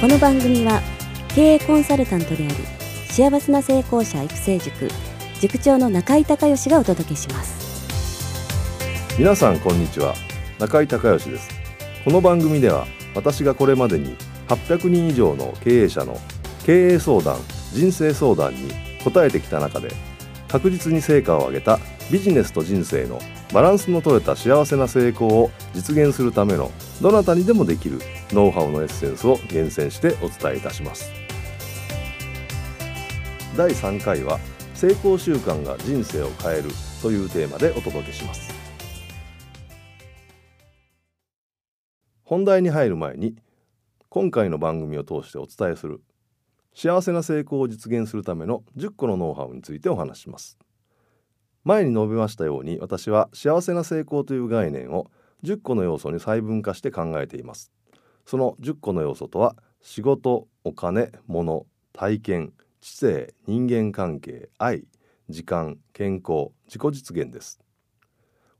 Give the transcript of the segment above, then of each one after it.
この番組は経営コンサルタントであり幸せな成功者育成塾塾長の中井孝義がお届けします。皆さんこんにちは。中井孝義です。この番組では私がこれまでに800人以上の経営者の経営相談人生相談に答えてきた中で確実に成果を上げたビジネスと人生のバランスの取れた幸せな成功を実現するためのどなたにでもできるノウハウのエッセンスを厳選してお伝えいたします。第3回は成功習慣が人生を変えるというテーマでお届けします。本題に入る前に今回の番組を通してお伝えする幸せな成功を実現するための10個のノウハウについてお話しします。前に述べましたように私は幸せな成功という概念を10個の要素に細分化して考えています。その10個の要素とは仕事お金物体験知性人間関係愛時間健康自己実現です。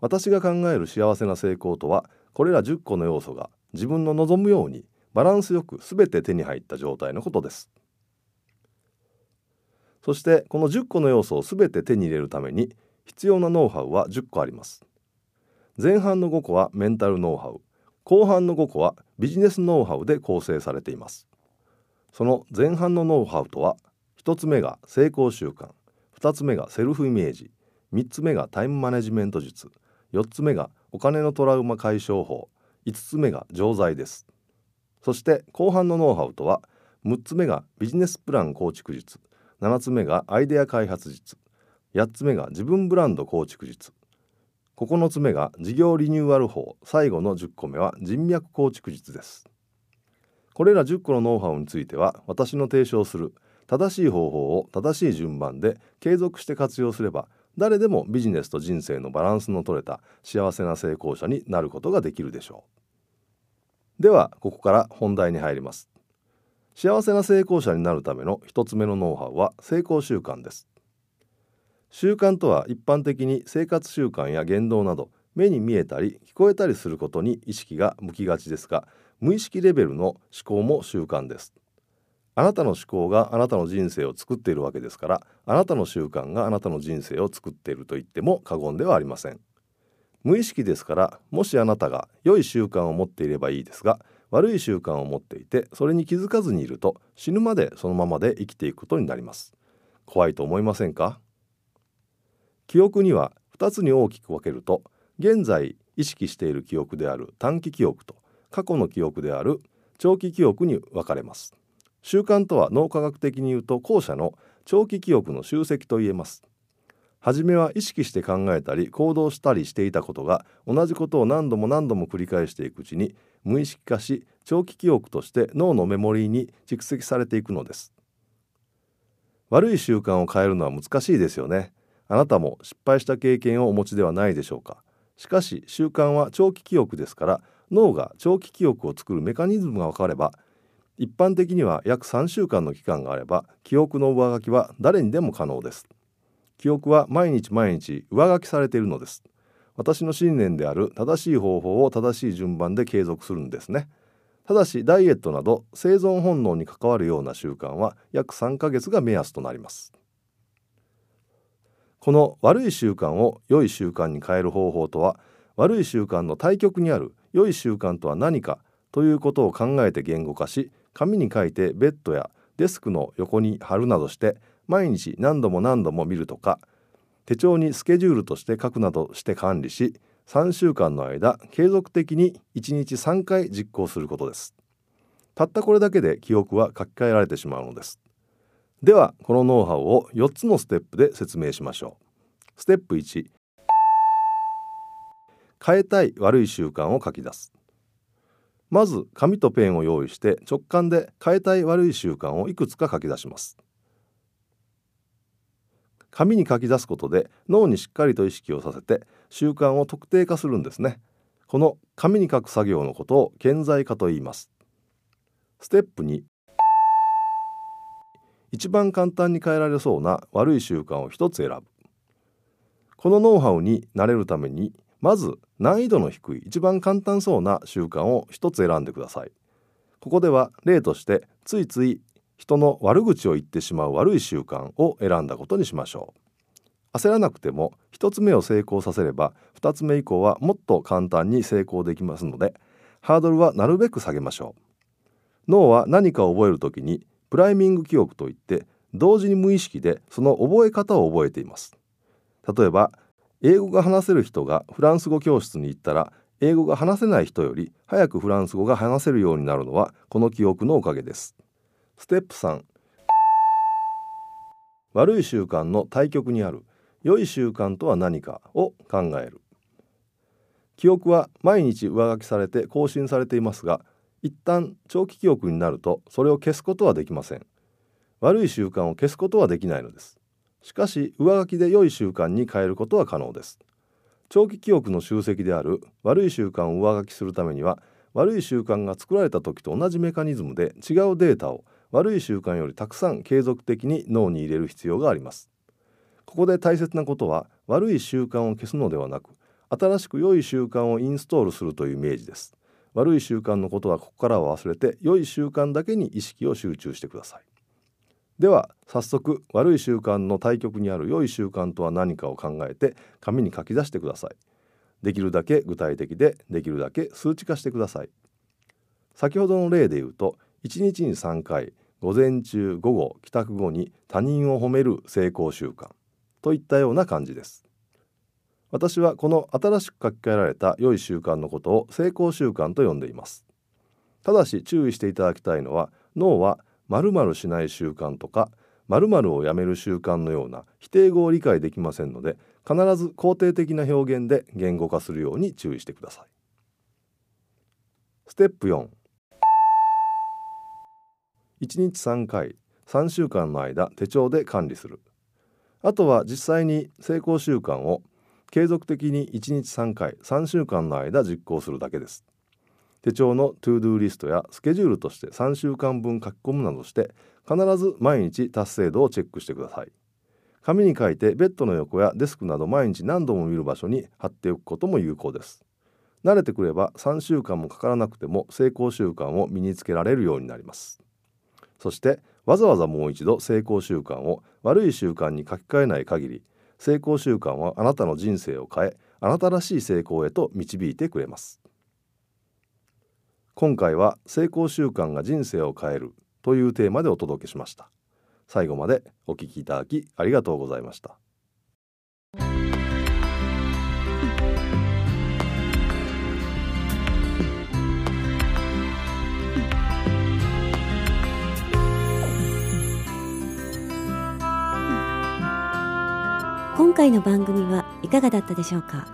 私が考える幸せな成功とはこれら10個の要素が自分の望むようにバランスよく全て手に入った状態のことです。そしてこの10個の要素を全て手に入れるために必要なノウハウは10個あります。前半の5個はメンタルノウハウ。後半の5個はビジネスノウハウで構成されています。その前半のノウハウとは1つ目が成功習慣。2つ目がセルフイメージ。3つ目がタイムマネジメント術。4つ目がお金のトラウマ解消法。5つ目が錠剤です。そして後半のノウハウとは6つ目がビジネスプラン構築術。7つ目がアイデア開発術。8つ目が自分ブランド構築術。9つ目が事業リニューアル法。最後の10個目は人脈構築術です。これら10個のノウハウについては私の提唱する正しい方法を正しい順番で継続して活用すれば誰でもビジネスと人生のバランスの取れた幸せな成功者になることができるでしょう。ではここから本題に入ります。幸せな成功者になるための一つ目のノウハウは成功習慣です。習慣とは一般的に生活習慣や言動など目に見えたり聞こえたりすることに意識が向きがちですが無意識レベルの思考も習慣です。あなたの思考があなたの人生を作っているわけですからあなたの習慣があなたの人生を作っていると言っても過言ではありません。無意識ですからもしあなたが良い習慣を持っていればいいですが悪い習慣を持っていてそれに気づかずにいると死ぬまでそのままで生きていくことになります。怖いと思いませんか？記憶には2つに大きく分けると現在意識している記憶である短期記憶と過去の記憶である長期記憶に分かれます。習慣とは脳科学的に言うと後者の長期記憶の集積と言えます。初めは意識して考えたり行動したりしていたことが同じことを何度も何度も繰り返していくうちに無意識化し長期記憶として脳のメモリーに蓄積されていくのです。悪い習慣を変えるのは難しいですよね。あなたも失敗した経験をお持ちではないでしょうか。しかし習慣は長期記憶ですから脳が長期記憶を作るメカニズムが分かれば一般的には約3週間の期間があれば記憶の上書きは誰にでも可能です。記憶は毎日毎日上書きされているのです。私の信念である正しい方法を正しい順番で継続するんですね。ただしダイエットなど生存本能に関わるような習慣は約3ヶ月が目安となります。この悪い習慣を良い習慣に変える方法とは悪い習慣の対極にある良い習慣とは何かということを考えて言語化し紙に書いてベッドやデスクの横に貼るなどして毎日何度も何度も見るとか手帳にスケジュールとして書くなどして管理し3週間の間継続的に1日3回実行することです。たったこれだけで記憶は書き換えられてしまうのです。ではこのノウハウを4つのステップで説明しましょう。ステップ1変えたい悪い習慣を書き出す。まず紙とペンを用意して直感で変えたい悪い習慣をいくつか書き出します。紙に書き出すことで脳にしっかりと意識をさせて習慣を特定化するんですね。この紙に書く作業のことを顕在化と言います。ステップ2一番簡単に変えられそうな悪い習慣を一つ選ぶ。このノウハウになれるためにまず難易度の低い一番簡単そうな習慣を一つ選んでください。ここでは例としてついつい人の悪口を言ってしまう悪い習慣を選んだことにしましょう。焦らなくても一つ目を成功させれば二つ目以降はもっと簡単に成功できますのでハードルはなるべく下げましょう。脳は何かを覚えるときにプライミング記憶といって同時に無意識でその覚え方を覚えています。例えば英語が話せる人がフランス語教室に行ったら英語が話せない人より早くフランス語が話せるようになるのはこの記憶のおかげです。ステップ3悪い習慣の対極にある。良い習慣とは何か？を考える。記憶は毎日上書きされて更新されていますが一旦長期記憶になるとそれを消すことはできません。悪い習慣を消すことはできないのです。しかし上書きで良い習慣に変えることは可能です。長期記憶の集積である悪い習慣を上書きするためには悪い習慣が作られた時と同じメカニズムで違うデータを悪い習慣よりたくさん継続的に脳に入れる必要があります。ここで大切なことは悪い習慣を消すのではなく新しく良い習慣をインストールするというイメージです。悪い習慣のことはここからは忘れて良い習慣だけに意識を集中してください。では早速悪い習慣の対極にある良い習慣とは何かを考えて紙に書き出してください。できるだけ具体的でできるだけ数値化してください。先ほどの例で言うと1日に3回午前中午後帰宅後に他人を褒める成功習慣といったような感じです。私はこの新しく書き換えられた良い習慣のことを成功習慣と呼んでいます。ただし注意していただきたいのは脳は〇〇しない習慣とか〇〇をやめる習慣のような否定語を理解できませんので必ず肯定的な表現で言語化するように注意してください。ステップ4 1日3回3週間の間手帳で管理する。あとは実際に成功習慣を継続的に1日3回3週間の間実行するだけです。手帳の To Do リストやスケジュールとして3週間分書き込むなどして必ず毎日達成度をチェックしてください。紙に書いてベッドの横やデスクなど毎日何度も見る場所に貼っておくことも有効です。慣れてくれば3週間もかからなくても成功習慣を身につけられるようになります。そしてわざわざもう一度成功習慣を悪い習慣に書き換えない限り成功習慣はあなたの人生を変えあなたらしい成功へと導いてくれます。今回は成功習慣が人生を変えるというテーマでお届けしました。最後までお聞きいただきありがとうございました。今回の番組はいかがだったでしょうか？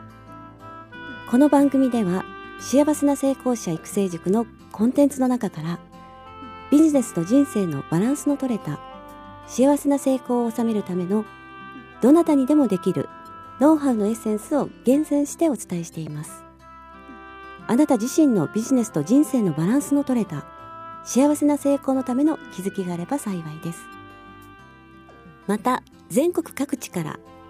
この番組では幸せな成功者育成塾のコンテンツの中からビジネスと人生のバランスの取れた幸せな成功を収めるためのどなたにでもできるノウハウのエッセンスを厳選してお伝えしています。あなた自身のビジネスと人生のバランスの取れた幸せな成功のための気づきがあれば幸いです。また全国各地から